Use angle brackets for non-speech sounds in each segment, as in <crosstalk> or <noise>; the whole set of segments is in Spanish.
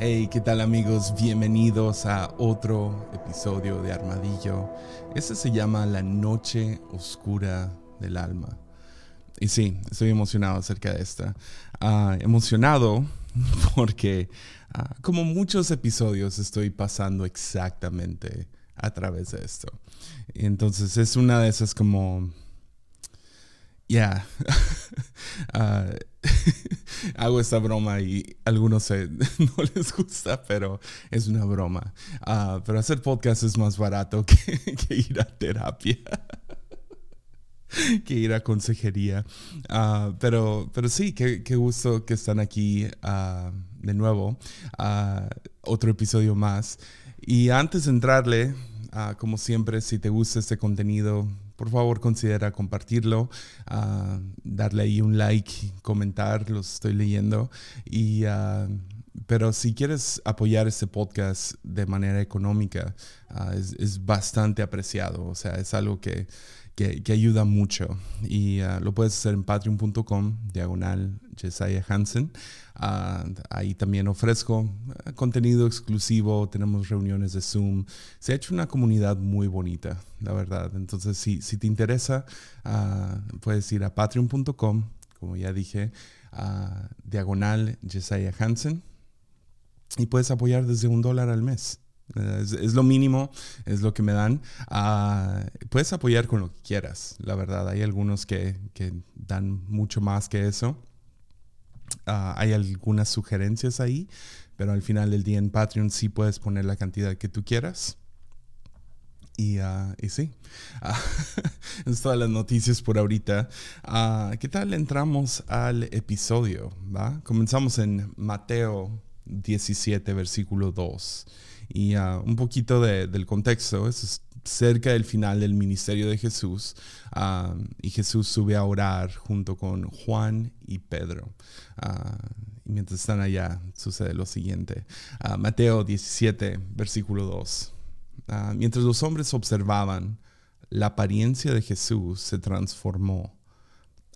Hey, ¿qué tal amigos? Bienvenidos a otro episodio de Armadillo. Este se llama La Noche Oscura del Alma. Y sí, estoy emocionado acerca de esta. Ah, emocionado <laughs> porque, ah, como muchos episodios, estoy pasando exactamente a través de esto. Entonces es una de esas como... Ya. <laughs> Ah, <laughs> hago esta broma y algunos <laughs> no les gusta, pero es una broma. Uh, pero hacer podcast es más barato que, ir a terapia. que ir a consejería. Uh, pero, pero sí, qué, qué, gusto que están aquí de nuevo. otro episodio más. Y antes de entrarle, como siempre, si te gusta este contenido, por favor considera compartirlo, uh, darle ahí un like, comentar, los estoy leyendo. Y, uh, pero si quieres apoyar este podcast de manera económica, uh, es, es, bastante apreciado. O sea, es algo que, que, ayuda mucho. Y lo puedes hacer en patreon.com, diagonal Jesiah Hansen. Ah, ahí también ofrezco eh, contenido exclusivo, tenemos reuniones de Zoom. Se ha hecho una comunidad muy bonita, la verdad. Entonces, si, si te interesa, puedes ir a patreon.com, como ya dije, diagonal Jesiah Hansen, y puedes apoyar desde un dólar al mes. Es, es, lo mínimo, es lo que me dan. puedes apoyar con lo que quieras, la verdad. Hay algunos que, que dan mucho más que eso. Ah, hay algunas sugerencias ahí, pero al final del día en Patreon sí puedes poner la cantidad que tú quieras. Y, uh, y sí, <laughs> uh, es todas las noticias por ahorita. ¿Qué tal entramos al episodio? ¿va? Comenzamos en Mateo 17, versículo 2. Y un poquito de, del contexto, es cerca del final del ministerio de Jesús y Jesús sube a orar junto con Juan y Pedro. y mientras están allá sucede lo siguiente. Mateo 17, versículo 2. mientras los hombres observaban, la apariencia de Jesús se transformó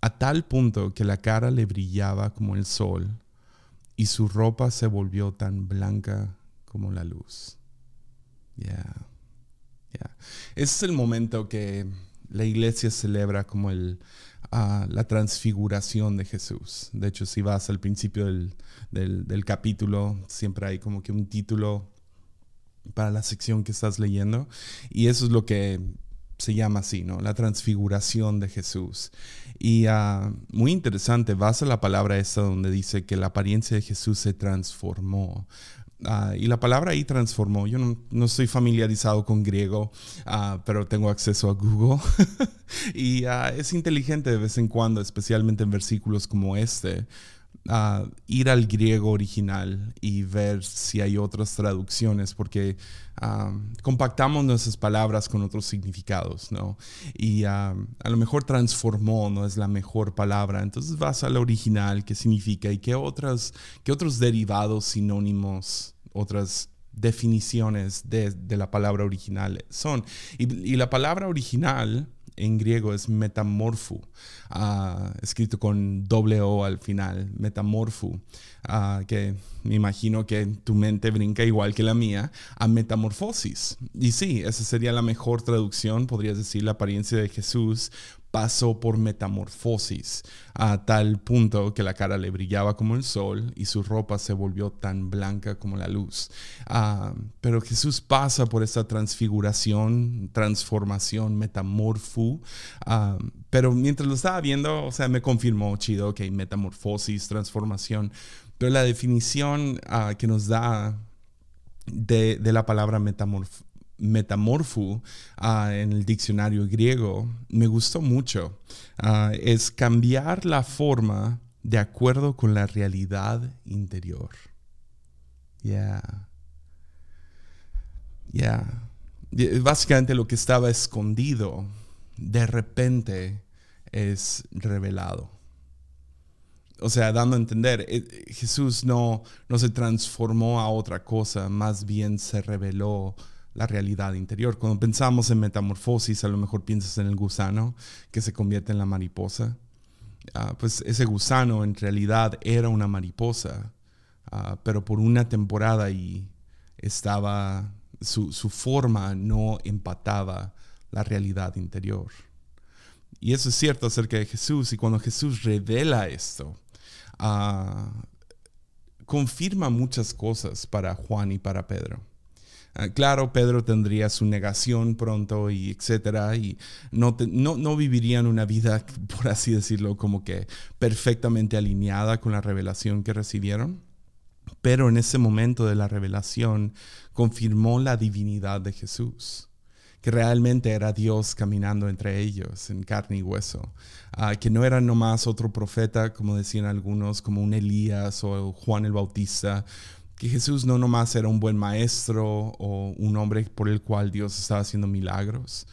a tal punto que la cara le brillaba como el sol y su ropa se volvió tan blanca como la luz. Yeah. Ese es el momento que la iglesia celebra como el, ah, la transfiguración de Jesús. De hecho, si vas al principio del, del, capítulo, siempre hay como que un título para la sección que estás leyendo. Y eso es lo que se llama así, ¿no? La transfiguración de Jesús. Y ah, muy interesante, vas a la palabra esta donde dice que la apariencia de Jesús se transformó. Ah, y la palabra ahí transformó. Yo no, estoy familiarizado con griego, ah, pero tengo acceso a Google. <laughs> y ah, es inteligente de vez en cuando, especialmente en versículos como este, ir al griego original y ver si hay otras traducciones, porque compactamos nuestras palabras con otros significados, ¿no? Y a lo mejor transformó no es la mejor palabra, entonces vas al original, qué significa y qué, otras, qué otros derivados sinónimos otras definiciones de, la palabra original son. Y, la palabra original en griego es metamorfo, ah, escrito con doble O al final, metamorfo, ah, que me imagino que tu mente brinca igual que la mía, a metamorfosis. Y sí, esa sería la mejor traducción, podrías decir, la apariencia de Jesús pasó por metamorfosis a tal punto que la cara le brillaba como el sol y su ropa se volvió tan blanca como la luz. Ah, pero Jesús pasa por esta transfiguración, transformación, metamorfo. Ah, pero mientras lo estaba viendo, o sea, me confirmó, chido, hay metamorfosis, transformación. Pero la definición ah, que nos da de, de la palabra metamorfosis metamorfo ah, en el diccionario griego me gustó mucho. Ah, es cambiar la forma de acuerdo con la realidad interior. Ya. Ya. Básicamente lo que estaba escondido, de repente es revelado. O sea, dando a entender, eh, Jesús no, no se transformó a otra cosa, más bien se reveló la realidad interior. Cuando pensamos en metamorfosis, a lo mejor piensas en el gusano que se convierte en la mariposa. Ah, pues ese gusano en realidad era una mariposa, ah, pero por una temporada y estaba, su, forma no empataba la realidad interior. Y eso es cierto acerca de Jesús. Y cuando Jesús revela esto, ah, confirma muchas cosas para Juan y para Pedro. Ah, claro, Pedro tendría su negación pronto y etcétera, y no, no, no, vivirían una vida, <laughs> por así decirlo, como que perfectamente alineada con la revelación que recibieron. Pero en ese momento de la revelación confirmó la divinidad de Jesús que realmente era Dios caminando entre ellos en carne y hueso, ah, que no era nomás otro profeta, como decían algunos, como un Elías o Juan el Bautista, que Jesús no nomás era un buen maestro o un hombre por el cual Dios estaba haciendo milagros,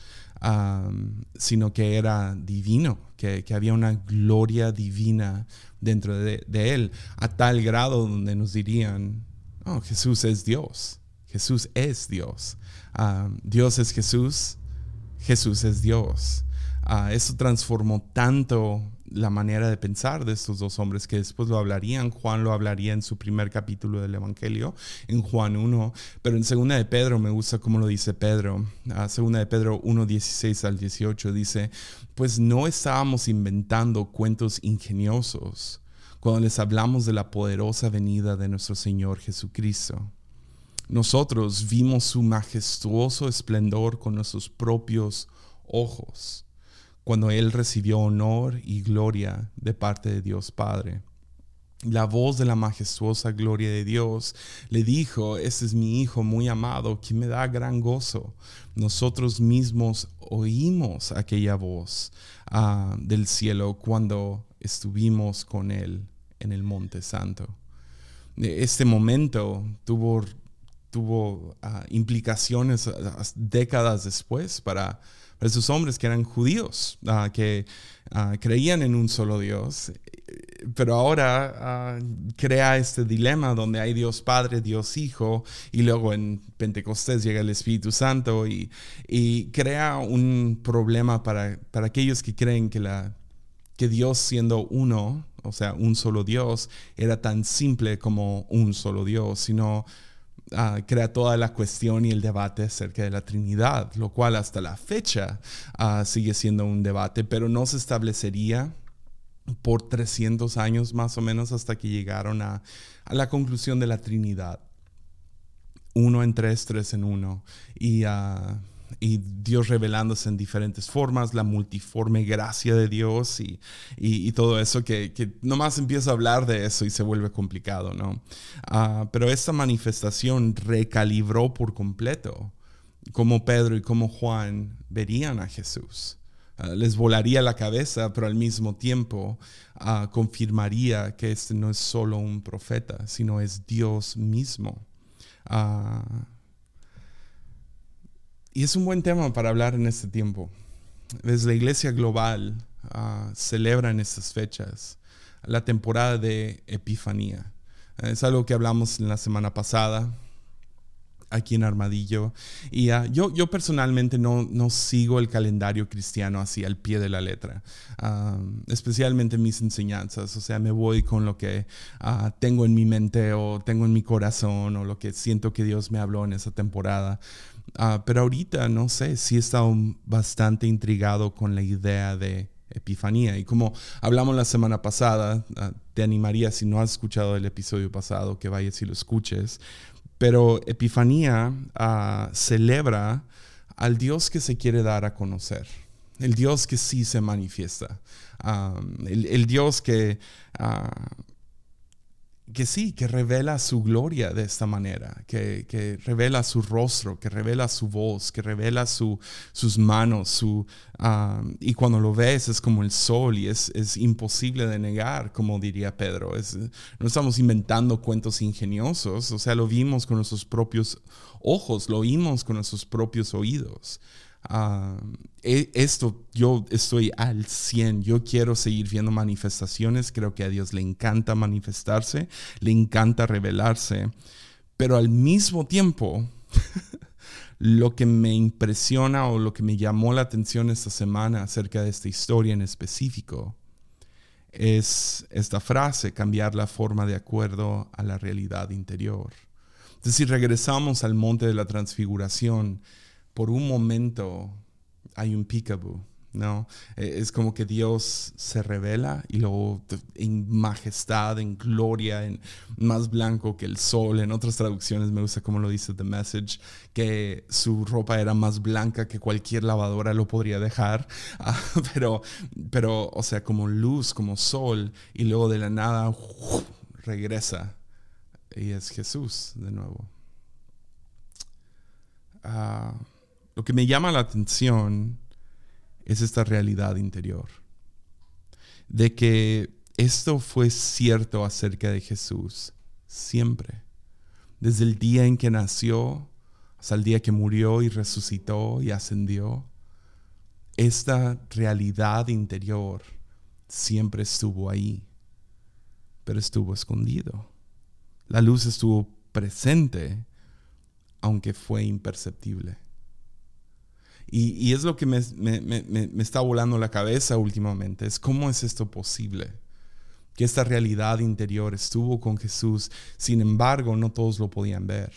sino que era divino, que, había una gloria divina dentro de, él, a tal grado donde nos dirían, oh, Jesús es Dios, Jesús es Dios, Dios es Jesús, Jesús es Dios. Ah, eso transformó tanto la manera de pensar de estos dos hombres que después lo hablarían. Juan lo hablaría en su primer capítulo del Evangelio, en Juan 1, pero en segunda de Pedro me gusta cómo lo dice Pedro. Uh, segunda de Pedro 1, 16 al 18 dice, pues no estábamos inventando cuentos ingeniosos cuando les hablamos de la poderosa venida de nuestro Señor Jesucristo. Nosotros vimos su majestuoso esplendor con nuestros propios ojos cuando él recibió honor y gloria de parte de Dios Padre. La voz de la majestuosa gloria de Dios le dijo, este es mi Hijo muy amado, que me da gran gozo. Nosotros mismos oímos aquella voz ah, del cielo cuando estuvimos con Él en el Monte Santo. Este momento tuvo, ah, implicaciones ah, décadas después para esos hombres que eran judíos, ah, que ah, creían en un solo Dios, pero ahora ah, crea este dilema donde hay Dios Padre, Dios Hijo, y luego en Pentecostés llega el Espíritu Santo y, crea un problema para, para aquellos que creen que, la, que Dios siendo uno, o sea, un solo Dios, era tan simple como un solo Dios, sino Ah, crea toda la cuestión y el debate acerca de la Trinidad, lo cual hasta la fecha ah, sigue siendo un debate, pero no se establecería por 300 años más o menos hasta que llegaron a, la conclusión de la Trinidad. Uno en tres, tres en uno. Y uh, y Dios revelándose en diferentes formas, la multiforme gracia de Dios y, y, todo eso, que, que, nomás empiezo a hablar de eso y se vuelve complicado, ¿no? Ah, pero esta manifestación recalibró por completo cómo Pedro y cómo Juan verían a Jesús. Ah, les volaría la cabeza, pero al mismo tiempo ah, confirmaría que este no es solo un profeta, sino es Dios mismo. Y es un buen tema para hablar en este tiempo. Desde la iglesia global uh, celebra en estas fechas la temporada de Epifanía. Es algo que hablamos en la semana pasada aquí en Armadillo. Y ah, yo, yo personalmente no, no sigo el calendario cristiano así al pie de la letra, especialmente mis enseñanzas. O sea, me voy con lo que ah, tengo en mi mente o tengo en mi corazón o lo que siento que Dios me habló en esa temporada. Ah, pero ahorita, no sé, sí he estado bastante intrigado con la idea de Epifanía. Y como hablamos la semana pasada, ah, te animaría, si no has escuchado el episodio pasado, que vayas y lo escuches. Pero Epifanía ah, celebra al Dios que se quiere dar a conocer, el Dios que sí se manifiesta, el, Dios que que sí, que revela su gloria de esta manera, que, revela su rostro, que revela su voz, que revela su, sus manos, su, y cuando lo ves es como el sol y es, es imposible de negar, como diría Pedro. Es, no estamos inventando cuentos ingeniosos, o sea, lo vimos con nuestros propios ojos, lo oímos con nuestros propios oídos. E, esto yo estoy al 100, yo quiero seguir viendo manifestaciones, creo que a Dios le encanta manifestarse, le encanta revelarse, pero al mismo tiempo, <laughs> lo que me impresiona o lo que me llamó la atención esta semana acerca de esta historia en específico es esta frase, cambiar la forma de acuerdo a la realidad interior. Entonces, si regresamos al monte de la transfiguración, por un momento hay un peekaboo, ¿no? E, es como que Dios se revela y luego en majestad, en gloria, en más blanco que el sol. En otras traducciones me gusta como lo dice The Message, que su ropa era más blanca que cualquier lavadora lo podría dejar. <laughs> Ah, pero, pero, o sea, como luz, como sol, y luego de la nada regresa. Y es Jesús de nuevo. Ah, lo que me llama la atención es esta realidad interior. De que esto fue cierto acerca de Jesús siempre. Desde el día en que nació hasta el día que murió y resucitó y ascendió. Esta realidad interior siempre estuvo ahí, pero estuvo escondido. La luz estuvo presente, aunque fue imperceptible. Y, es lo que me, está volando la cabeza últimamente, es cómo es esto posible. Que esta realidad interior estuvo con Jesús, sin embargo no todos lo podían ver.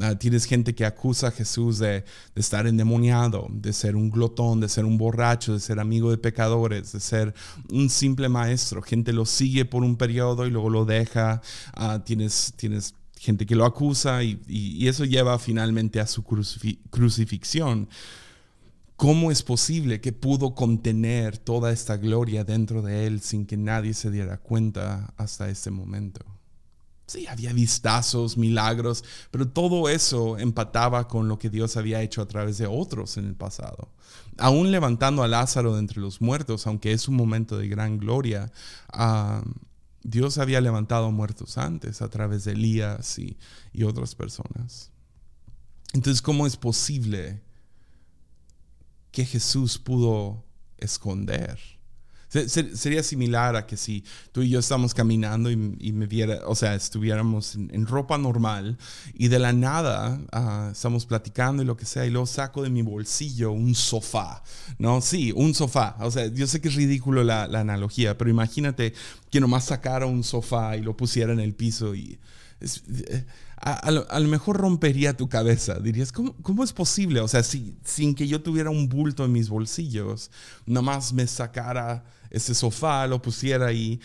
Ah, tienes gente que acusa a Jesús de, estar endemoniado, de ser un glotón, de ser un borracho, de ser amigo de pecadores, de ser un simple maestro. Gente lo sigue por un periodo y luego lo deja. Ah, tienes, tienes gente que lo acusa y, eso lleva finalmente a su crucifixión. ¿Cómo es posible que pudo contener toda esta gloria dentro de él sin que nadie se diera cuenta hasta ese momento? Sí, había vistazos, milagros, pero todo eso empataba con lo que Dios había hecho a través de otros en el pasado. Aún levantando a Lázaro de entre los muertos, aunque es un momento de gran gloria, uh, Dios había levantado muertos antes a través de Elías y, otras personas. Entonces, ¿cómo es posible que Jesús pudo esconder Sería similar a que si tú y yo estamos caminando y, me viera, o sea, estuviéramos en, ropa normal y de la nada ah, estamos platicando y lo que sea, y luego saco de mi bolsillo un sofá, ¿no? Sí, un sofá. O sea, yo sé que es ridículo la, analogía, pero imagínate que nomás sacara un sofá y lo pusiera en el piso y... Eh, a, lo, mejor rompería tu cabeza. Dirías, ¿cómo, cómo es posible? O sea, si, sin que yo tuviera un bulto en mis bolsillos, nomás me sacara ese sofá, lo pusiera ahí.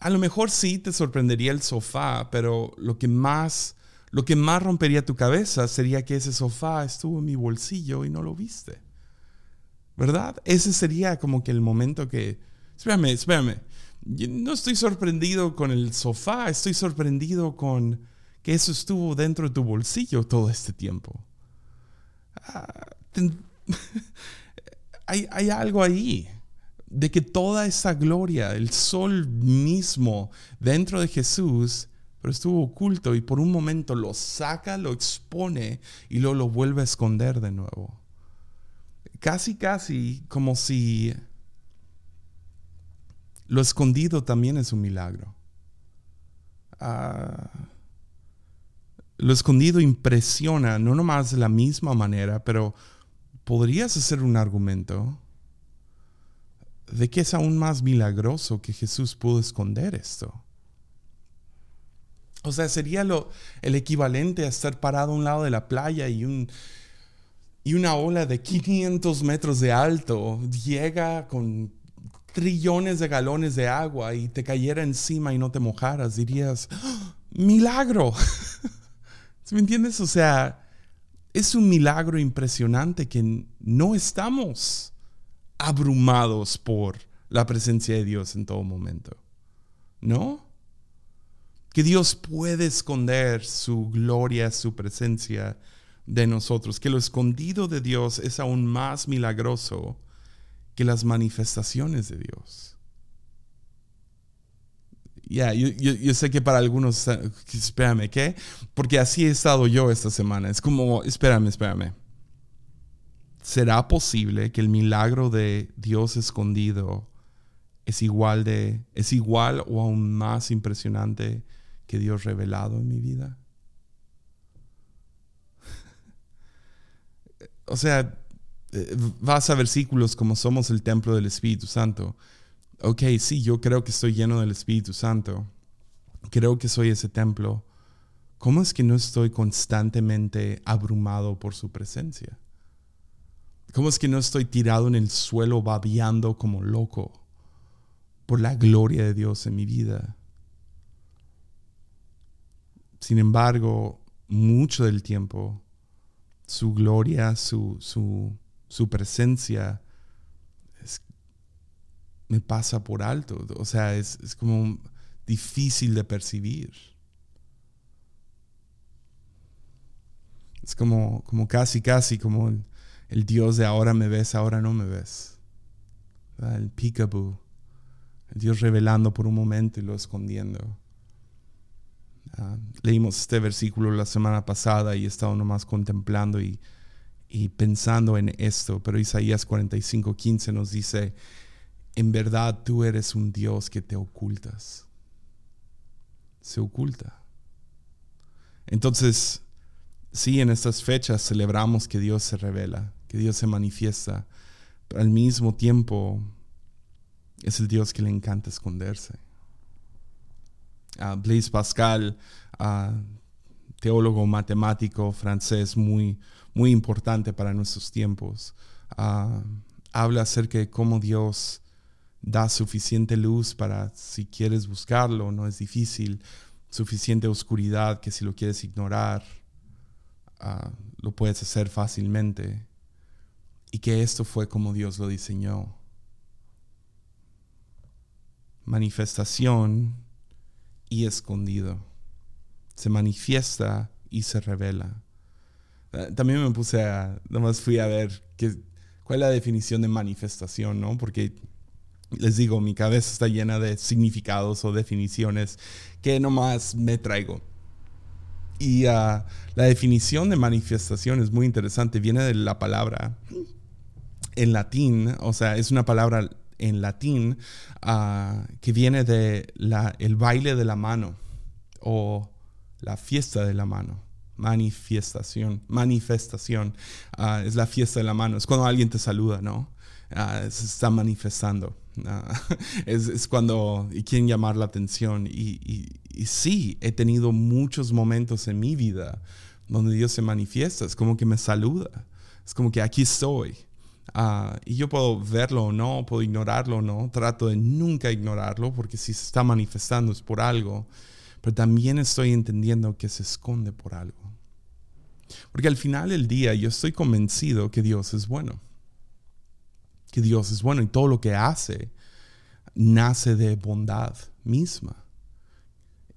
A lo mejor sí te sorprendería el sofá, pero lo que más, lo que más rompería tu cabeza sería que ese sofá estuvo en mi bolsillo y no lo viste. ¿Verdad? Ese sería como que el momento que... Espérame, espérame. no estoy sorprendido con el sofá, estoy sorprendido con que eso estuvo dentro de tu bolsillo todo este tiempo. Ah, <laughs> hay, hay algo ahí de que toda esa gloria, el sol mismo dentro de Jesús, pero estuvo oculto y por un momento lo saca, lo expone y luego lo vuelve a esconder de nuevo. Casi, casi como si lo escondido también es un milagro. Ah, lo escondido impresiona, no nomás de la misma manera, pero podrías hacer un argumento de que es aún más milagroso que Jesús pudo esconder esto. O sea, sería el equivalente a estar parado a un lado de la playa y una ola de 500 metros de alto llega con trillones de galones de agua y te cayera encima y no te mojaras. Dirías, ¡Ah! milagro. <laughs> ¿Me entiendes? O sea, es un milagro impresionante que no estamos abrumados por la presencia de Dios en todo momento. ¿No? Que Dios puede esconder su gloria, su presencia de nosotros. Que lo escondido de Dios es aún más milagroso que las manifestaciones de Dios. Ya, yo, yo, sé que para algunos, espérame, ¿qué? Porque así he estado yo esta semana. Es como, espérame, espérame. ¿Será posible que el milagro de Dios escondido es igual de es igual o aún más impresionante que Dios revelado en mi vida? <laughs> o sea, eh, vas a versículos como somos el templo del Espíritu Santo ok, sí, yo creo que estoy lleno del Espíritu Santo, creo que soy ese templo, ¿cómo es que no estoy constantemente abrumado por su presencia? ¿Cómo es que no estoy tirado en el suelo babeando como loco por la gloria de Dios en mi vida? Sin embargo, mucho del tiempo, su gloria, su, su, presencia me pasa por alto. O sea, es, es como difícil de percibir. Es como, como casi, casi como el, Dios de ahora me ves, ahora no me ves. El peekaboo. El Dios revelando por un momento y lo escondiendo. Leímos este versículo la semana pasada y he estado nomás contemplando y, y pensando en esto, pero Isaías 45, 15 nos dice, en verdad tú eres un Dios que te ocultas. Se oculta. Entonces, sí, en estas fechas celebramos que Dios se revela, que Dios se manifiesta, pero al mismo tiempo es el Dios que le encanta esconderse. Blaise Pascal, teólogo matemático francés muy, muy importante para nuestros tiempos, habla acerca de cómo Dios da suficiente luz para si quieres buscarlo, no es difícil, suficiente oscuridad que si lo quieres ignorar, Ah, lo puedes hacer fácilmente y que esto fue como Dios lo diseñó. Manifestación y escondido. Se manifiesta y se revela. Ah, también me puse a, nomás fui a ver qué, cuál es la definición de manifestación, ¿no? Porque les digo, mi cabeza está llena de significados o definiciones que nomás me traigo. Y ah, la definición de manifestación es muy interesante, viene de la palabra en latín, o sea, es una palabra en latín ah, que viene de la, el baile de la mano o la fiesta de la mano. Manifestación, manifestación, ah, es la fiesta de la mano, es cuando alguien te saluda, ¿no? se está manifestando. <laughs> es, cuando y quieren llamar la atención. Y, sí, he tenido muchos momentos en mi vida donde Dios se manifiesta, es como que me saluda, es como que aquí estoy. Ah, y yo puedo verlo o no, puedo ignorarlo o no, trato de nunca ignorarlo porque si se está manifestando es por algo, pero también estoy entendiendo que se esconde por algo. Porque al final del día yo estoy convencido que Dios es bueno que Dios es bueno y todo lo que hace nace de bondad misma.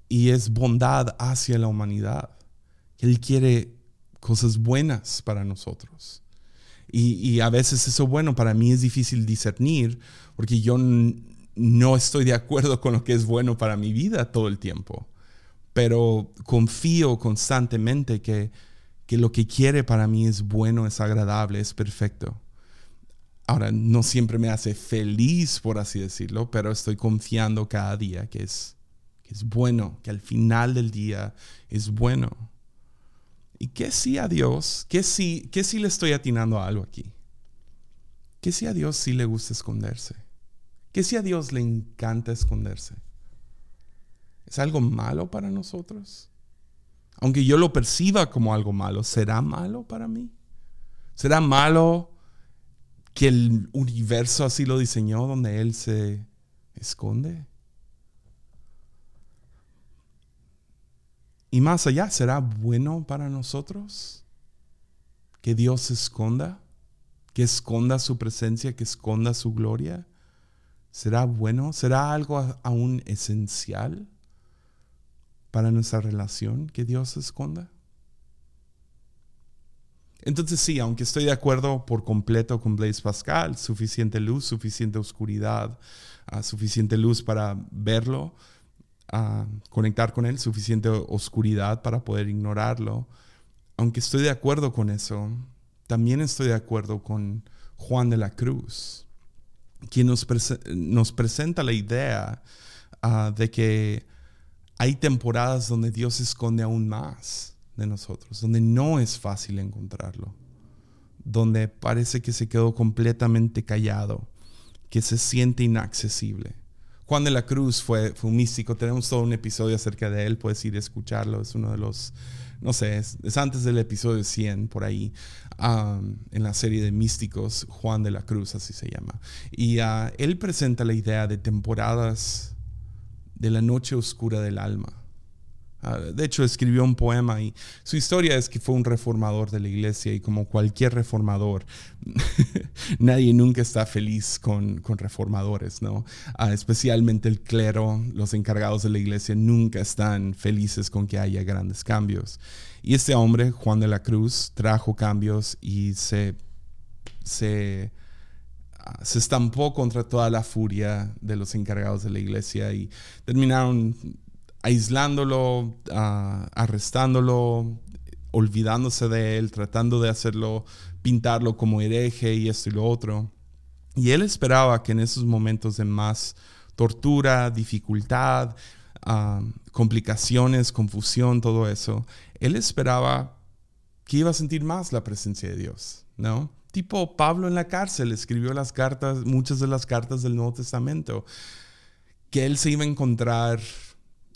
Y es bondad hacia la humanidad. Él quiere cosas buenas para nosotros. Y, a veces eso bueno para mí es difícil discernir porque yo no estoy de acuerdo con lo que es bueno para mi vida todo el tiempo. Pero confío constantemente que, que lo que quiere para mí es bueno, es agradable, es perfecto. Ahora, no siempre me hace feliz, por así decirlo, pero estoy confiando cada día que es, es bueno, que al final del día es bueno. ¿Y qué si a Dios, qué si, qué si le estoy atinando a algo aquí? ¿Qué si a Dios sí le gusta esconderse? ¿Qué si a Dios le encanta esconderse? ¿Es algo malo para nosotros? Aunque yo lo perciba como algo malo, ¿será malo para mí? ¿Será malo que el universo así lo diseñó, donde Él se esconde. Y más allá, ¿será bueno para nosotros que Dios esconda? Que esconda su presencia, que esconda su gloria. ¿Será bueno? ¿Será algo aún esencial para nuestra relación que Dios esconda? Entonces sí, aunque estoy de acuerdo por completo con Blaise Pascal, suficiente luz, suficiente oscuridad, ah, suficiente luz para verlo, uh, conectar con él, suficiente oscuridad para poder ignorarlo, aunque estoy de acuerdo con eso, también estoy de acuerdo con Juan de la Cruz, quien nos, nos presenta la idea ah, de que hay temporadas donde Dios esconde aún más de nosotros, donde no es fácil encontrarlo, donde parece que se quedó completamente callado, que se siente inaccesible. Juan de la Cruz fue, fue un místico, tenemos todo un episodio acerca de él, puedes ir a escucharlo, es uno de los, no sé, es, antes del episodio 100 por ahí, en la serie de místicos, Juan de la Cruz, así se llama. Y uh, él presenta la idea de temporadas de la noche oscura del alma. Ah, de hecho, escribió un poema y su historia es que fue un reformador de la iglesia y como cualquier reformador, <laughs> nadie nunca está feliz con, reformadores, ¿no? Ah, especialmente el clero, los encargados de la iglesia nunca están felices con que haya grandes cambios. Y este hombre, Juan de la Cruz, trajo cambios y se, se, ah, se estampó contra toda la furia de los encargados de la iglesia y terminaron aislándolo, ah, arrestándolo, olvidándose de él, tratando de hacerlo, pintarlo como hereje y esto y lo otro. Y él esperaba que en esos momentos de más tortura, dificultad, ah, complicaciones, confusión, todo eso, él esperaba que iba a sentir más la presencia de Dios, ¿no? Tipo Pablo en la cárcel escribió las cartas, muchas de las cartas del Nuevo Testamento, que él se iba a encontrar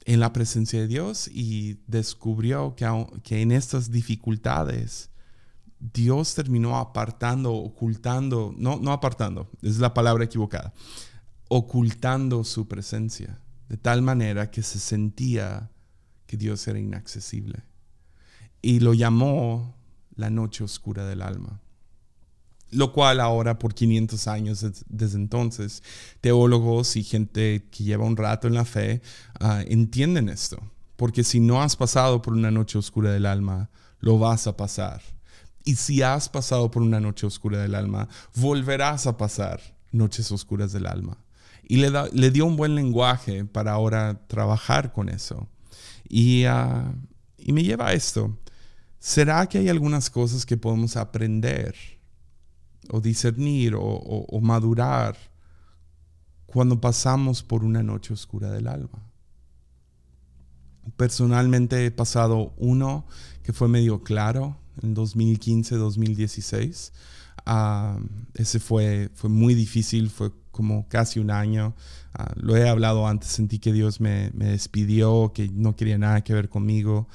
en la presencia de Dios y descubrió que, en estas dificultades Dios terminó apartando, ocultando, no, no apartando, es la palabra equivocada, ocultando su presencia, de tal manera que se sentía que Dios era inaccesible. Y lo llamó la noche oscura del alma lo cual ahora por 500 años desde entonces, teólogos y gente que lleva un rato en la fe ah, entienden esto, porque si no has pasado por una noche oscura del alma, lo vas a pasar. Y si has pasado por una noche oscura del alma, volverás a pasar noches oscuras del alma. Y le, le dio un buen lenguaje para ahora trabajar con eso. Y, ah, y me lleva a esto. ¿Será que hay algunas cosas que podemos aprender? O discernir o, madurar cuando pasamos por una noche oscura del alma. Personalmente he pasado uno que fue medio claro en 2015-2016. Ah, ese fue, fue muy difícil, fue como casi un año. Ah, lo he hablado antes, sentí que Dios me, me, despidió, que no quería nada que ver conmigo.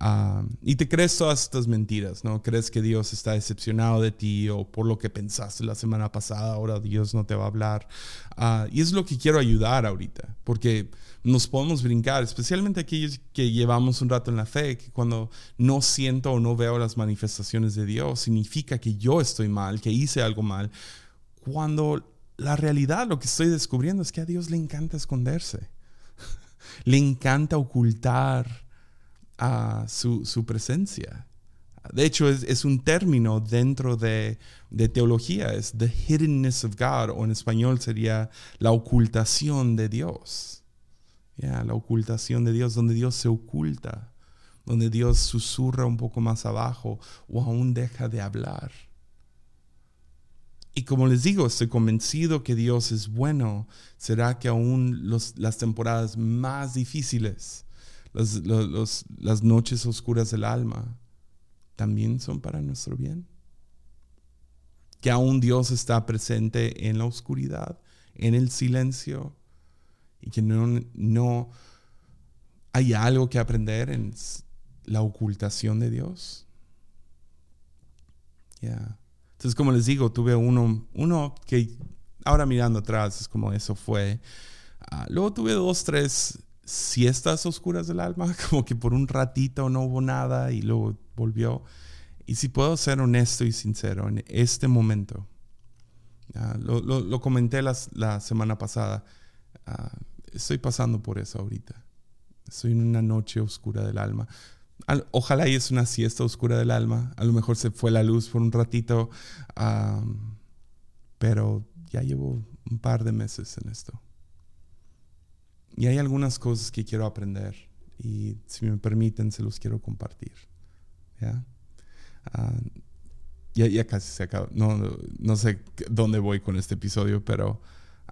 Ah, y te crees todas estas mentiras, ¿no? Crees que Dios está decepcionado de ti o por lo que pensaste la semana pasada, ahora Dios no te va a hablar. Ah, y es lo que quiero ayudar ahorita, porque nos podemos brincar, especialmente aquellos que llevamos un rato en la fe, que cuando no siento o no veo las manifestaciones de Dios, significa que yo estoy mal, que hice algo mal, cuando la realidad, lo que estoy descubriendo es que a Dios le encanta esconderse, <laughs> le encanta ocultar a su, presencia. De hecho, es, un término dentro de, teología, es the hiddenness of God, o en español sería la ocultación de Dios. la ocultación de Dios, donde Dios se oculta, donde Dios susurra un poco más abajo o aún deja de hablar. Y como les digo, estoy convencido que Dios es bueno. Será que aún las temporadas más difíciles, las noches oscuras del alma también son para nuestro bien. Que aún Dios está presente en la oscuridad, en el silencio, y que no, no hay algo que aprender en la ocultación de Dios. Ya. Entonces, como les digo, tuve uno, uno que ahora mirando atrás es como eso fue. Ah, luego tuve dos, tres siestas oscuras del alma, <laughs> como que por un ratito no hubo nada y luego volvió. Y si puedo ser honesto y sincero, en este momento, ah, lo, comenté la semana pasada, ah, estoy pasando por eso ahorita. Estoy en una noche oscura del alma. ojalá y es una siesta oscura del alma. A lo mejor se fue la luz por un ratito, pero ya llevo un par de meses en esto. Y hay algunas cosas que quiero aprender y si me permiten se los quiero compartir. ¿ya? Ah, ya, casi se acabó. No, no, sé dónde voy con este episodio, pero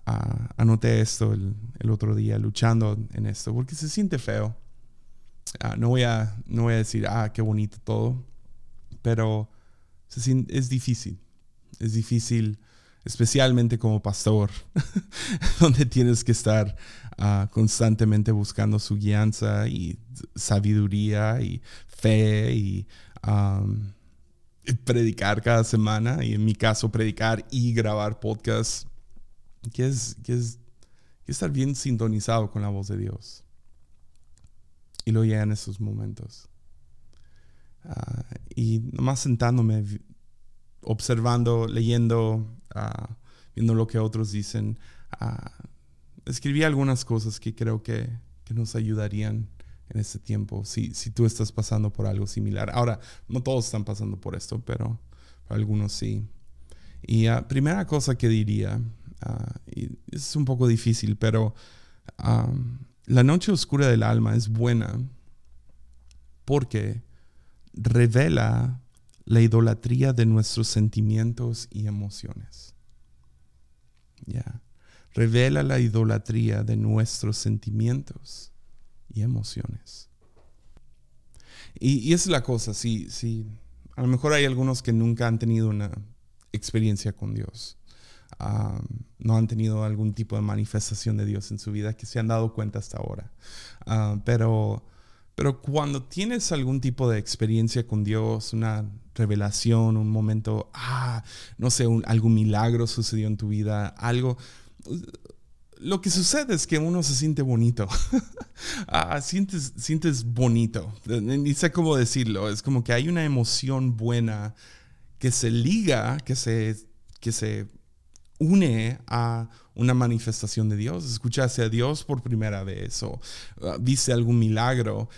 uh, anoté esto el, el, otro día luchando en esto porque se siente feo. Ah, no, voy a, no voy a decir, ah, qué bonito todo, pero se es difícil. Es difícil especialmente como pastor, <laughs> donde tienes que estar ah, constantemente buscando su guianza y sabiduría y fe y predicar cada semana, y en mi caso predicar y grabar podcast, que es, que es, estar bien sintonizado con la voz de Dios. Y lo llegan esos momentos. Ah, y nomás sentándome, observando, leyendo, ah, viendo lo que otros dicen, uh, escribí algunas cosas que creo que, que nos ayudarían en este tiempo, si, si tú estás pasando por algo similar. Ahora, no todos están pasando por esto, pero algunos sí. Y uh, primera cosa que diría, y es un poco difícil, pero la noche oscura del alma es buena porque revela la idolatría de nuestros sentimientos y emociones. Ya. Revela la idolatría de nuestros sentimientos y emociones. Y, esa es la cosa, si, si a lo mejor hay algunos que nunca han tenido una experiencia con Dios, no han tenido algún tipo de manifestación de Dios en su vida, que se han dado cuenta hasta ahora. Ah, pero, pero cuando tienes algún tipo de experiencia con Dios, una revelación, un momento, ah, no sé, algún milagro sucedió en tu vida, algo, lo que sucede es que uno se siente bonito. <laughs> ah, sientes, sientes bonito. Ni sé cómo decirlo. Es como que hay una emoción buena que se liga, que se, que se une a una manifestación de Dios. Escuchaste a Dios por primera vez o uh, viste algún milagro.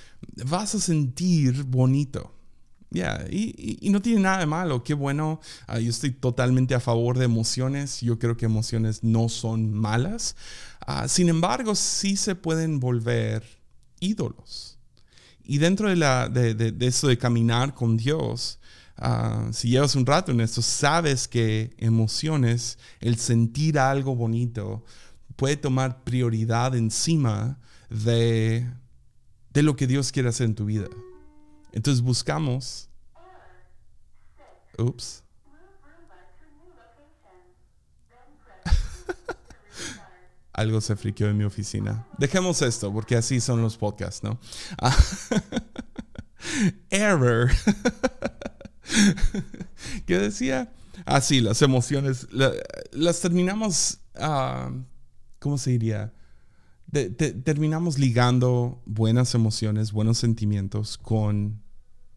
Vas a sentir bonito. Yeah, y, no tiene nada de malo, qué bueno. Ah, yo estoy totalmente a favor de emociones. Yo creo que emociones no son malas. Ah, sin embargo, sí se pueden volver ídolos. Y dentro de, la, de, eso de caminar con Dios, ah, si llevas un rato en esto, sabes que emociones, el sentir algo bonito, puede tomar prioridad encima de, de lo que Dios quiere hacer en tu vida. Entonces buscamos. Ups. <laughs> Algo se friqueó en mi oficina. Dejemos esto, porque así son los podcasts, ¿no? <laughs> error. <laughs> ¿Qué decía? Ah, sí, las emociones. las terminamos. Ah, ¿Cómo se diría? terminamos ligando buenas emociones, buenos sentimientos con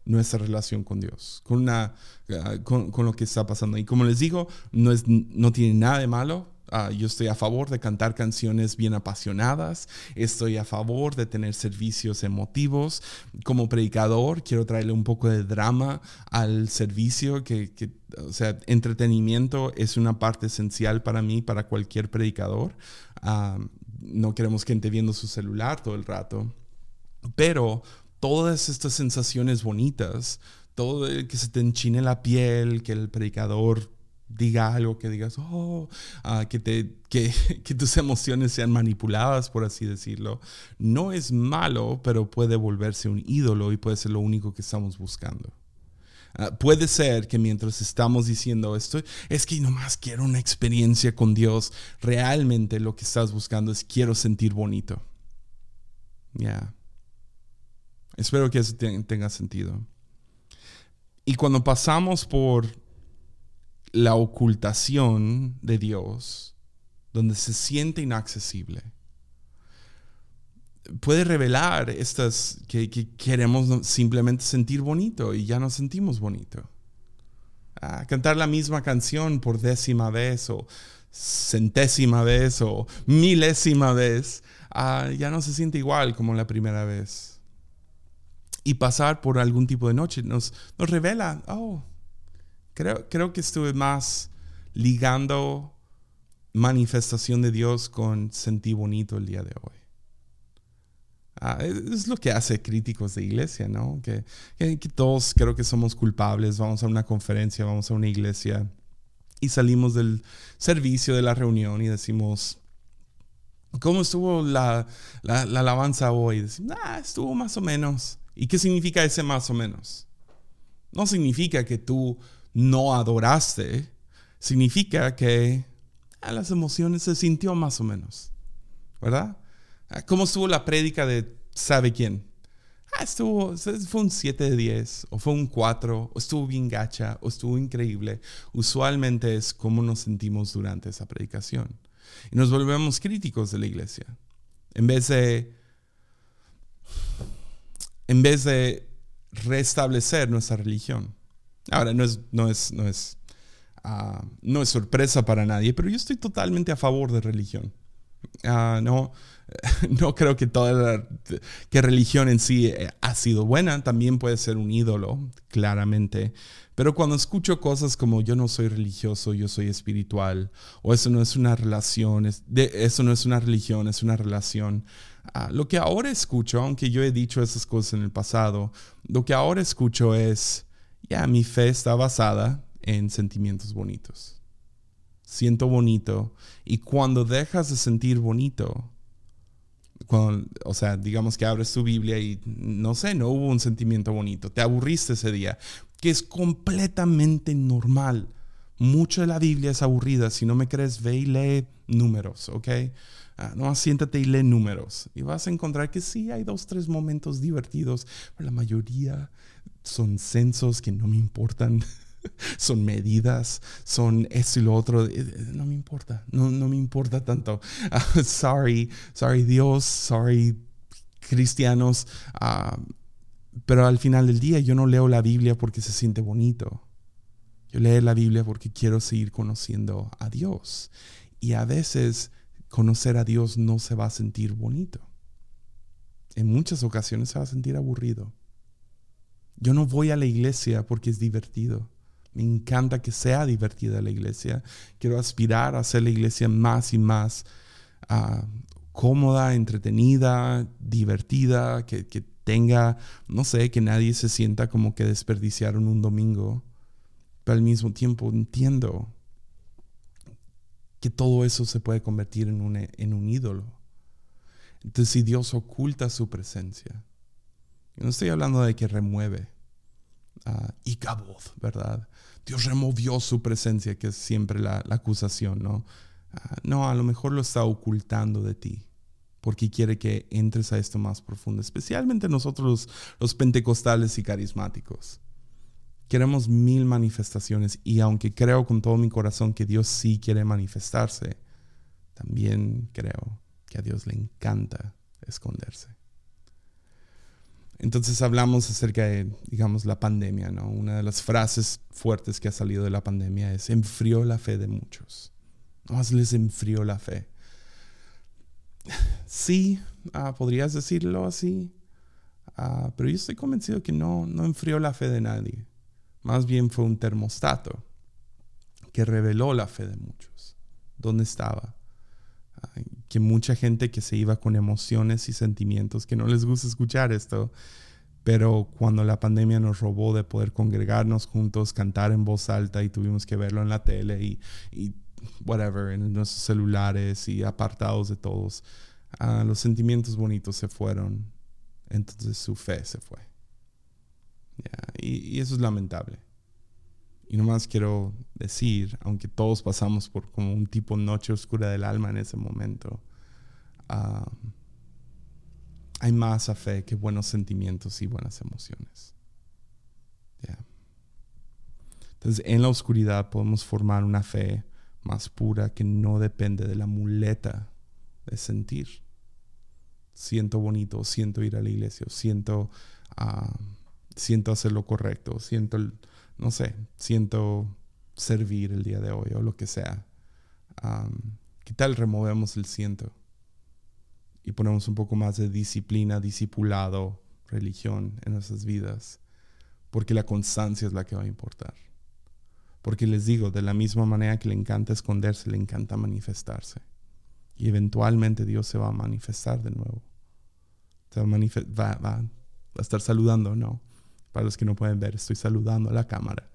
nuestra relación con Dios, con, una, ah, con, lo que está pasando. Y como les digo, no, es, no tiene nada de malo. Ah, yo estoy a favor de cantar canciones bien apasionadas, estoy a favor de tener servicios emotivos. Como predicador, quiero traerle un poco de drama al servicio, que, o sea, entretenimiento es una parte esencial para mí, para cualquier predicador. Ah, no queremos gente viendo su celular todo el rato, pero todas estas sensaciones bonitas, todo que se te enchine la piel, que el predicador diga algo, que digas, oh, ah, que, te, <laughs> que, tus emociones sean manipuladas, por así decirlo, no es malo, pero puede volverse un ídolo y puede ser lo único que estamos buscando. Ah, puede ser que mientras estamos diciendo esto, es que nomás quiero una experiencia con Dios, realmente lo que estás buscando es quiero sentir bonito. Ya. Espero que eso tenga sentido. Y cuando pasamos por la ocultación de Dios, donde se siente inaccesible, puede revelar estas que, queremos simplemente sentir bonito y ya no sentimos bonito. Ah, cantar la misma canción por décima vez o centésima vez o milésima vez, ah, ya no se siente igual como la primera vez y pasar por algún tipo de noche nos, nos revela, oh, creo, creo que estuve más ligando manifestación de Dios con sentir bonito el día de hoy. Ah, es lo que hace críticos de iglesia, ¿no? Que, que, todos creo que somos culpables, vamos a una conferencia, vamos a una iglesia y salimos del servicio, de la reunión y decimos, ¿cómo estuvo la, la, alabanza hoy? Decimos, ah, estuvo más o menos. ¿Y qué significa ese más o menos? No significa que tú no adoraste, significa que a las emociones se sintió más o menos, ¿verdad? Ah, ¿Cómo estuvo la prédica de sabe quién? Ah, estuvo, fue un 7 de 10, o fue un 4, o estuvo bien gacha, o estuvo increíble. Usualmente es cómo nos sentimos durante esa predicación. Y nos volvemos críticos de la iglesia. En vez de, en vez de restablecer nuestra religión. Ahora, no es, no es, no es, ah, no es sorpresa para nadie, pero yo estoy totalmente a favor de religión. Ah, no, <laughs> no creo que toda la, que religión en sí eh, ha sido buena, también puede ser un ídolo, claramente. Pero cuando escucho cosas como yo no soy religioso, yo soy espiritual, o eso no es una relación, eso no es una religión, es una relación. Ah, lo que ahora escucho, aunque yo he dicho esas cosas en el pasado, lo que ahora escucho es, ya, mi fe está basada en sentimientos bonitos. Siento bonito. Y cuando dejas de sentir bonito, o sea, digamos que abres tu Biblia y no sé, no hubo un sentimiento bonito, te aburriste ese día, que es completamente normal. Mucho de la Biblia es aburrida. Si no me crees, ve y lee números, ¿ok? Ah, no, siéntate y lee números. Y vas a encontrar que sí, hay dos, tres momentos divertidos, pero la mayoría son censos que no me importan. <laughs> son medidas, son esto y lo otro. Eh, eh, no me importa, no, no me importa tanto. <laughs> sorry, sorry Dios, sorry cristianos. Ah, pero al final del día yo no leo la Biblia porque se siente bonito. Yo leo la Biblia porque quiero seguir conociendo a Dios. Y a veces conocer a Dios no se va a sentir bonito. En muchas ocasiones se va a sentir aburrido. Yo no voy a la iglesia porque es divertido. Me encanta que sea divertida la iglesia. Quiero aspirar a hacer la iglesia más y más ah, cómoda, entretenida, divertida, que, que, tenga, no sé, que nadie se sienta como que desperdiciaron un domingo. Pero al mismo tiempo entiendo que todo eso se puede convertir en un, en un ídolo. Entonces, si Dios oculta su presencia, no estoy hablando de que remueve, uh, y ¿verdad? Dios removió su presencia, que es siempre la, acusación, ¿no? Ah, no, a lo mejor lo está ocultando de ti, porque quiere que entres a esto más profundo, especialmente nosotros los, pentecostales y carismáticos. Queremos mil manifestaciones y aunque creo con todo mi corazón que Dios sí quiere manifestarse, también creo que a Dios le encanta esconderse. Entonces hablamos acerca de, digamos, la pandemia, ¿no? Una de las frases fuertes que ha salido de la pandemia es, enfrió la fe de muchos. Más les enfrió la fe. <sighs> Sí, ah, podrías decirlo así, ah, pero yo estoy convencido que no, no enfrió la fe de nadie. Más bien fue un termostato que reveló la fe de muchos. ¿Dónde estaba? Que mucha gente que se iba con emociones y sentimientos, que no les gusta escuchar esto, pero cuando la pandemia nos robó de poder congregarnos juntos, cantar en voz alta y tuvimos que verlo en la tele y, whatever, en nuestros celulares y apartados de todos, ah, los sentimientos bonitos se fueron, entonces su fe se fue. y eso es lamentable. Y nomás quiero decir, aunque todos pasamos por como un tipo noche oscura del alma en ese momento, hay más a fe que buenos sentimientos y buenas emociones. Entonces, en la oscuridad podemos formar una fe más pura que no depende de la muleta de sentir. Siento bonito, siento ir a la iglesia, siento, ah, siento hacer lo correcto, siento el, no sé, siento servir el día de hoy o lo que sea. ¿Qué tal removemos el siento? Y ponemos un poco más de disciplina, discipulado, religión en nuestras vidas. Porque la constancia es la que va a importar. Porque les digo, de la misma manera que le encanta esconderse, le encanta manifestarse. Y eventualmente Dios se va a manifestar de nuevo. Se va, va a estar saludando, ¿no? Para los que no pueden ver, estoy saludando a la cámara.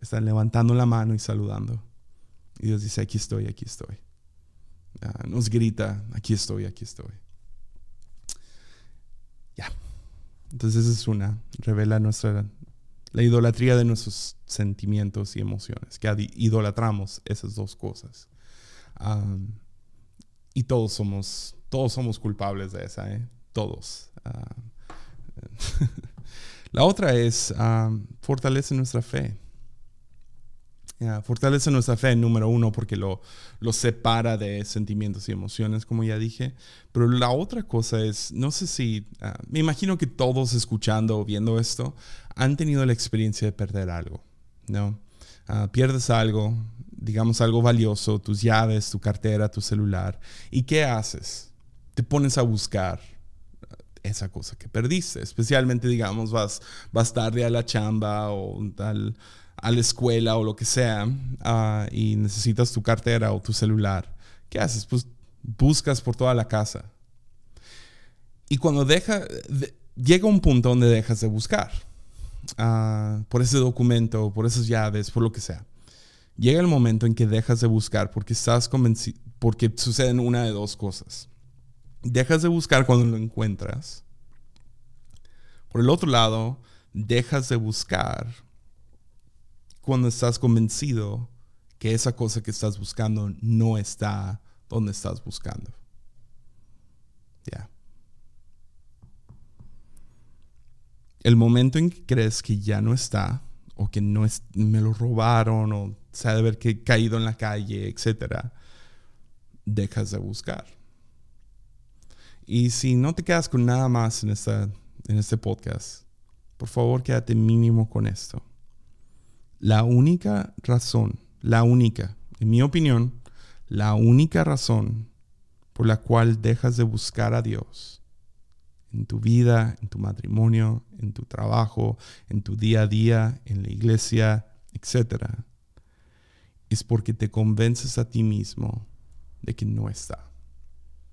Están levantando la mano y saludando. Y Dios dice, aquí estoy, aquí estoy. nos grita, aquí estoy, aquí estoy. Ya. Entonces esa es una. Revela nuestra, La idolatría de nuestros sentimientos y emociones, que idolatramos esas dos cosas. y todos somos, todos somos culpables de esa, ¿eh? Todos. Ah, <laughs> la otra es fortalece nuestra fe fortalece nuestra fe, número uno, porque lo, lo separa de sentimientos y emociones, como ya dije. Pero la otra cosa es, no sé si, ah, me imagino que todos escuchando o viendo esto han tenido la experiencia de perder algo, ¿no? Ah, pierdes algo, digamos algo valioso, tus llaves, tu cartera, tu celular. ¿Y qué haces? Te pones a buscar esa cosa que perdiste. Especialmente, digamos, vas, vas tarde a la chamba o tal a la escuela o lo que sea ah, y necesitas tu cartera o tu celular, ¿qué haces? Pues buscas por toda la casa. Y cuando deja, llega un punto donde dejas de buscar ah, por ese documento, por esas llaves, por lo que sea. Llega el momento en que dejas de buscar porque estás convencido, porque suceden una de dos cosas. Dejas de buscar cuando lo encuentras. Por el otro lado, dejas de buscar cuando estás convencido que esa cosa que estás buscando no está donde estás buscando. Ya. El momento en que crees que ya no está, o que no es, me lo robaron, o se ha de ver que caído en la calle, etc., dejas de buscar. Y si no te quedas con nada más en, esta, en este podcast, por favor quédate mínimo con esto. La única razón, la única, en mi opinión, la única razón por la cual dejas de buscar a Dios en tu vida, en tu matrimonio, en tu trabajo, en tu día a día, en la iglesia, etc., es porque te convences a ti mismo de que no está.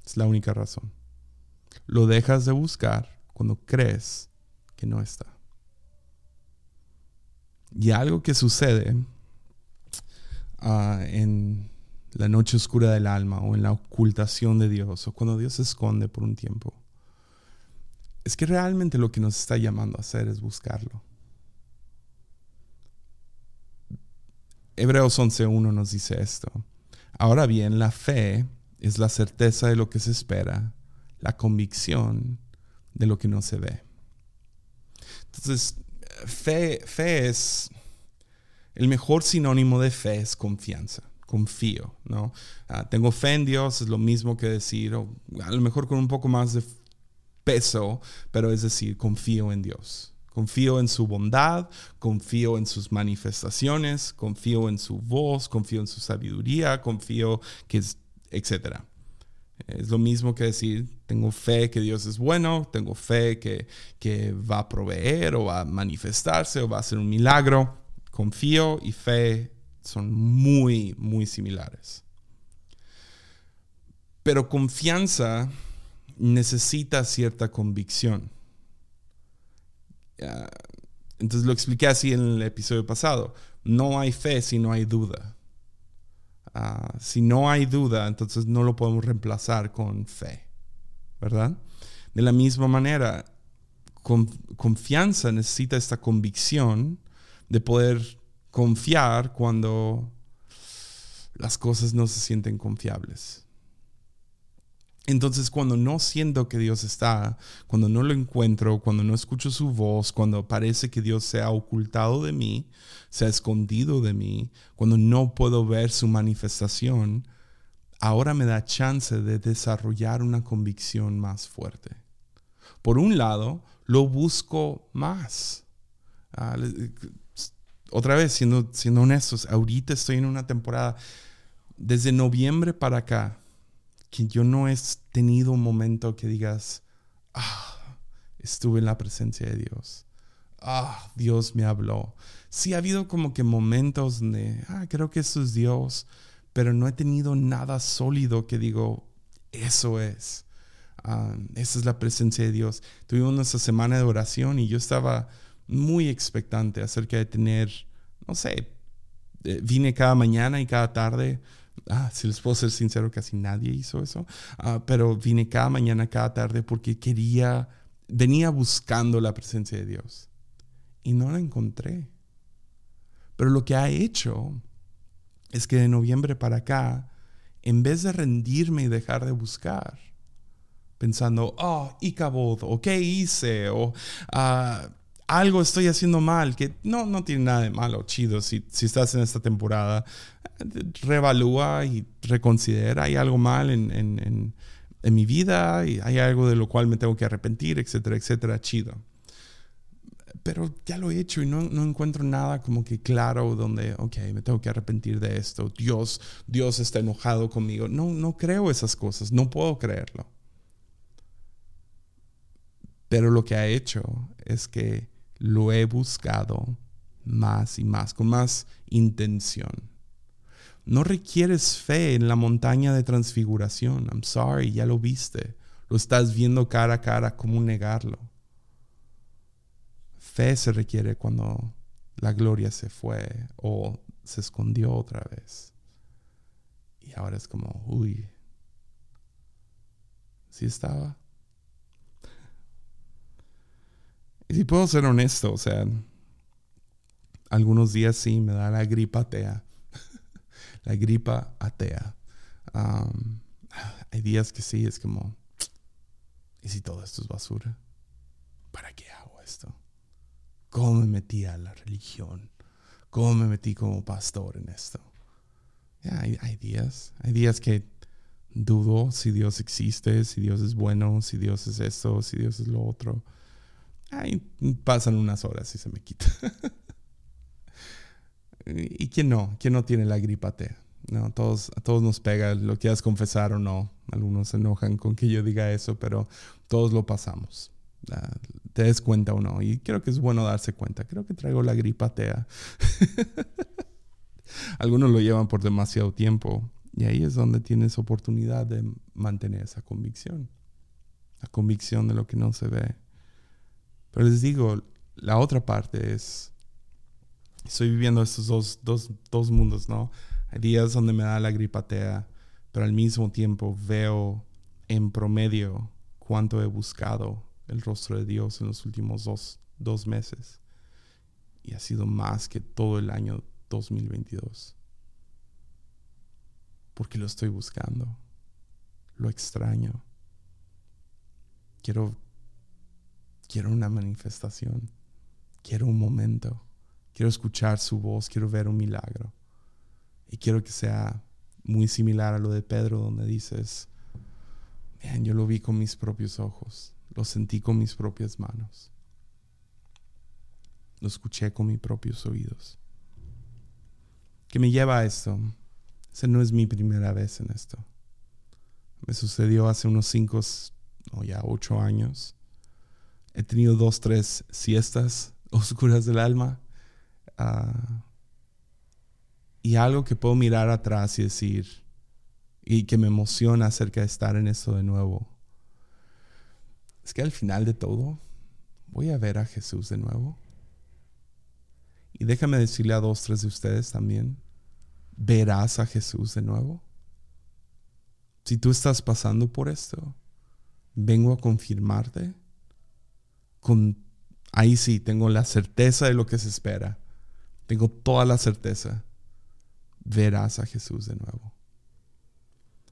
Es la única razón. Lo dejas de buscar cuando crees que no está. Y algo que sucede ah, en la noche oscura del alma o en la ocultación de Dios o cuando Dios se esconde por un tiempo, es que realmente lo que nos está llamando a hacer es buscarlo. Hebreos 11.1 nos dice esto. Ahora bien, la fe es la certeza de lo que se espera, la convicción de lo que no se ve. Entonces, fe, fe es, el mejor sinónimo de fe es confianza, confío, ¿no? Ah, tengo fe en Dios, es lo mismo que decir, a lo mejor con un poco más de peso, pero es decir, confío en Dios. Confío en su bondad, confío en sus manifestaciones, confío en su voz, confío en su sabiduría, confío que etcétera. Es lo mismo que decir, tengo fe que Dios es bueno, tengo fe que, que va a proveer o va a manifestarse o va a hacer un milagro. Confío y fe son muy, muy similares. Pero confianza necesita cierta convicción. Entonces lo expliqué así en el episodio pasado. No hay fe si no hay duda. Ah, si no hay duda, entonces no lo podemos reemplazar con fe, ¿verdad? De la misma manera, confianza necesita esta convicción de poder confiar cuando las cosas no se sienten confiables. Entonces cuando no siento que Dios está, cuando no lo encuentro, cuando no escucho su voz, cuando parece que Dios se ha ocultado de mí, se ha escondido de mí, cuando no puedo ver su manifestación, ahora me da chance de desarrollar una convicción más fuerte. Por un lado, lo busco más. Ah, otra vez, siendo, siendo honestos, ahorita estoy en una temporada, desde noviembre para acá, que yo no he tenido un momento que digas, ah, estuve en la presencia de Dios. Ah, Dios me habló. Sí ha habido como que momentos donde, ah, creo que eso es Dios, pero no he tenido nada sólido que digo, eso es. Ah, esa es la presencia de Dios. Tuvimos nuestra semana de oración y yo estaba muy expectante acerca de tener, no sé, eh, vine cada mañana y cada tarde ah, si les puedo ser sincero, casi nadie hizo eso, ah, pero vine cada mañana, cada tarde porque quería, venía buscando la presencia de Dios. y no la encontré. Pero lo que ha hecho es que de noviembre para acá, en vez de rendirme y dejar de buscar, pensando, oh, Icabod, o qué hice, o ah, algo estoy haciendo mal, que no, no tiene nada de malo, chido. Si, si estás en esta temporada, revalúa y reconsidera, hay algo mal en, en, en mi vida, y hay algo de lo cual me tengo que arrepentir, etcétera, etcétera, chido pero ya lo he hecho y no, no, encuentro nada como que claro donde, ok, me tengo que arrepentir de esto, Dios, Dios está enojado conmigo. No, no creo esas cosas, no puedo creerlo. Pero lo que ha hecho es que lo he buscado más y más, con más intención. No requieres fe en la montaña de transfiguración. I'm sorry, ya lo viste. Lo estás viendo cara a cara, ¿cómo negarlo? Fe se requiere cuando la gloria se fue o se escondió otra vez. Y ahora es como, uy, ¿sí estaba? Si puedo ser honesto, o sea, algunos días sí me da la gripa atea. <laughs> la gripa atea. hay días que sí, es como, ¿y si todo esto es basura? ¿Para qué hago esto? cómo me metí a la religión, cómo me metí como pastor en esto. hay, días, hay días que dudo si Dios existe, si Dios es bueno, si Dios es esto, si Dios es lo otro. Ay, pasan unas horas y se me quita. <laughs> ¿Y quién no? ¿Quién no tiene la gripate? No, todos, a todos nos pega, lo quieras confesar o no. Algunos se enojan con que yo diga eso, pero todos lo pasamos. Ah, te des cuenta o no. Y creo que es bueno darse cuenta. Creo que traigo la gripa tea. <laughs> Algunos lo llevan por demasiado tiempo. Y ahí es donde tienes oportunidad de mantener esa convicción. La convicción de lo que no se ve. Pero les digo, la otra parte es, estoy viviendo estos dos, dos, dos mundos, ¿no? Hay días donde me da la gripatea, pero al mismo tiempo veo en promedio cuánto he buscado el rostro de Dios en los últimos dos, dos meses. Y ha sido más que todo el año 2022. Porque lo estoy buscando. Lo extraño. Quiero, quiero una manifestación. Quiero un momento. Quiero escuchar su voz. Quiero ver un milagro. Y quiero que sea muy similar a lo de Pedro, donde dices, yo lo vi con mis propios ojos. Lo sentí con mis propias manos. Lo escuché con mis propios oídos. ¿Qué me lleva a esto? Esa no es mi primera vez en esto. Me sucedió hace unos cinco o ya ocho años. He tenido dos, tres siestas <laughs> oscuras del alma. Ah, y algo que puedo mirar atrás y decir, y que me emociona acerca de estar en esto de nuevo, es que al final de todo voy a ver a Jesús de nuevo. Y déjame decirle a dos, tres de ustedes también, verás a Jesús de nuevo. Si tú estás pasando por esto, vengo a confirmarte. Con, ahí sí, tengo la certeza de lo que se espera. Tengo toda la certeza. Verás a Jesús de nuevo.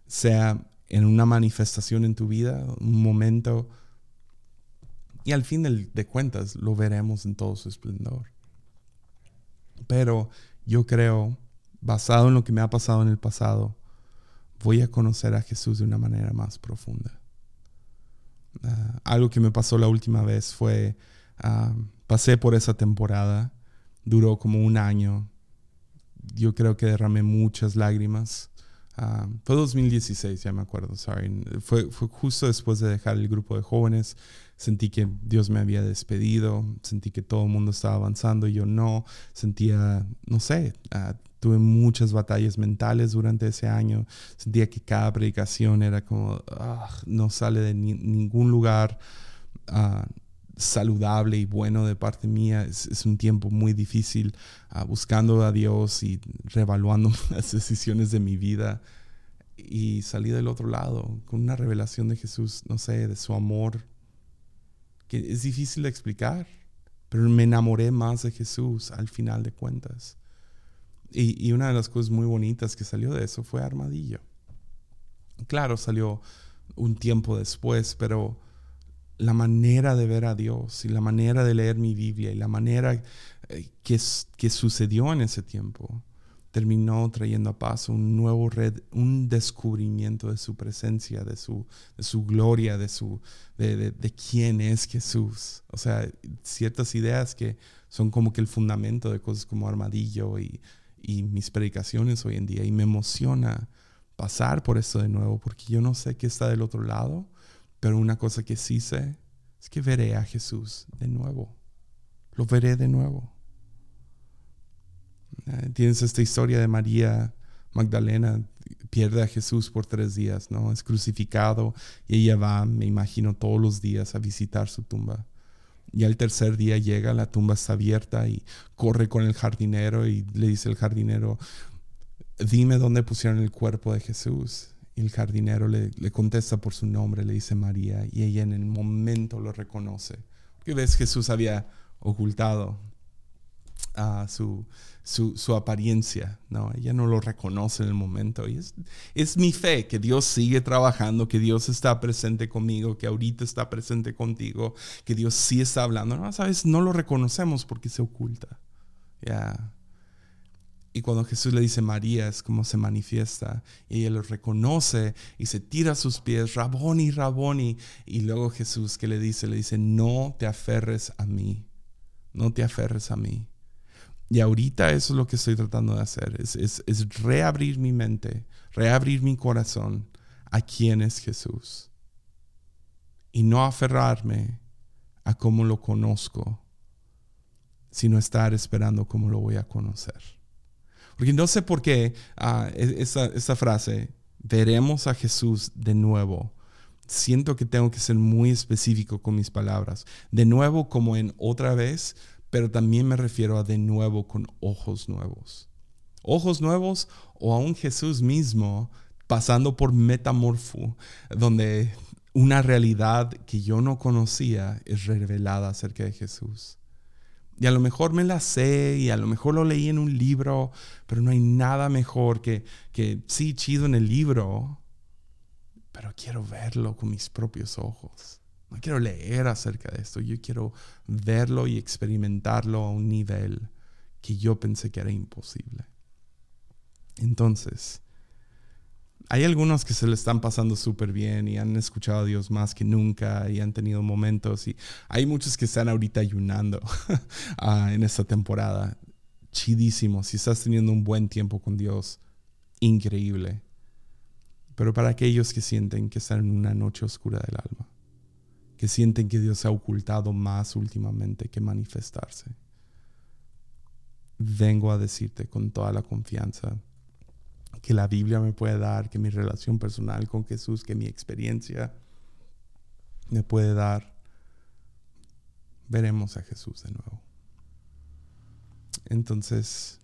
Sea en una manifestación en tu vida, un momento y al fin de cuentas lo veremos en todo su esplendor. Pero yo creo, basado en lo que me ha pasado en el pasado, voy a conocer a Jesús de una manera más profunda. Ah, algo que me pasó la última vez fue, ah, pasé por esa temporada, duró como un año, yo creo que derramé muchas lágrimas. Uh, fue 2016, ya me acuerdo, sorry. Fue, fue justo después de dejar el grupo de jóvenes sentí que Dios me había despedido, sentí que todo el mundo estaba avanzando y yo no, sentía, no sé, tuve muchas batallas mentales durante ese año, sentía que cada predicación era como, ah, no sale de ningún lugar ah, saludable y bueno de parte mía, es, un tiempo muy difícil buscando a Dios y revaluando <laughs> las decisiones de mi vida. Y salí del otro lado con una revelación de Jesús, no sé, de su amor, que es difícil de explicar, pero me enamoré más de Jesús al final de cuentas. Y, una de las cosas muy bonitas que salió de eso fue Armadillo. Claro, salió un tiempo después, pero la manera de ver a Dios y la manera de leer mi Biblia y la manera eh, que, que sucedió en ese tiempo terminó trayendo a paso un nuevo red, un descubrimiento de su presencia, de su, de su gloria, de, su, de, de, quién es Jesús. O sea, ciertas ideas que son como que el fundamento de cosas como armadillo y, y mis predicaciones hoy en día. Y me emociona pasar por esto de nuevo, porque yo no sé qué está del otro lado, pero una cosa que sí sé es que veré a Jesús de nuevo. Lo veré de nuevo. Eh, tienes esta historia de María Magdalena, pierde a Jesús por tres días, ¿no? Es crucificado y ella va, me imagino, todos los días a visitar su tumba. Y al tercer día llega, la tumba está abierta y corre con el jardinero y le dice el jardinero, dime dónde pusieron el cuerpo de Jesús. Y el jardinero le, contesta por su nombre, le dice María, y ella en el momento lo reconoce. ¿Qué ves? Jesús había ocultado a su, su, apariencia, ¿no? Ella no lo reconoce en el momento. Y es, es mi fe que Dios sigue trabajando, que Dios está presente conmigo, que ahorita está presente contigo, que Dios sí está hablando. No, sabes, no lo reconocemos porque se oculta. Ya. Y cuando Jesús le dice María es como se manifiesta. Y ella lo reconoce y se tira a sus pies, Raboni, Raboni. Y luego Jesús que le dice, le dice, no te aferres a mí. No te aferres a mí. Y ahorita eso es lo que estoy tratando de hacer. Es, es, es reabrir mi mente, reabrir mi corazón a quién es Jesús. Y no aferrarme a cómo lo conozco, sino estar esperando cómo lo voy a conocer. Porque no sé por qué uh, esa, frase, veremos a Jesús de nuevo. Siento que tengo que ser muy específico con mis palabras. De nuevo como en otra vez, pero también me refiero a de nuevo con ojos nuevos. Ojos nuevos o a un Jesús mismo pasando por metamorfo, donde una realidad que yo no conocía es revelada acerca de Jesús. Y a lo mejor me la sé y a lo mejor lo leí en un libro, pero no hay nada mejor que, que sí, chido en el libro, pero quiero verlo con mis propios ojos. Quiero leer acerca de esto, yo quiero verlo y experimentarlo a un nivel que yo pensé que era imposible. Entonces, hay algunos que se le están pasando súper bien y han escuchado a Dios más que nunca y han tenido momentos y hay muchos que están ahorita ayunando <laughs> ah, en esta temporada. Chidísimo, si estás teniendo un buen tiempo con Dios, increíble. Pero para aquellos que sienten que están en una noche oscura del alma, que sienten que Dios se ha ocultado más últimamente que manifestarse, vengo a decirte con toda la confianza que la Biblia me puede dar, que mi relación personal con Jesús, que mi experiencia me puede dar, veremos a Jesús de nuevo. Entonces,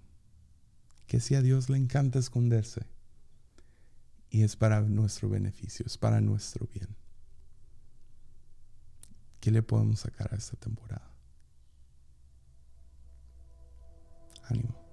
que si a Dios le encanta esconderse, y es para nuestro beneficio, es para nuestro bien. ¿Qué le podemos sacar a esta temporada? Ánimo.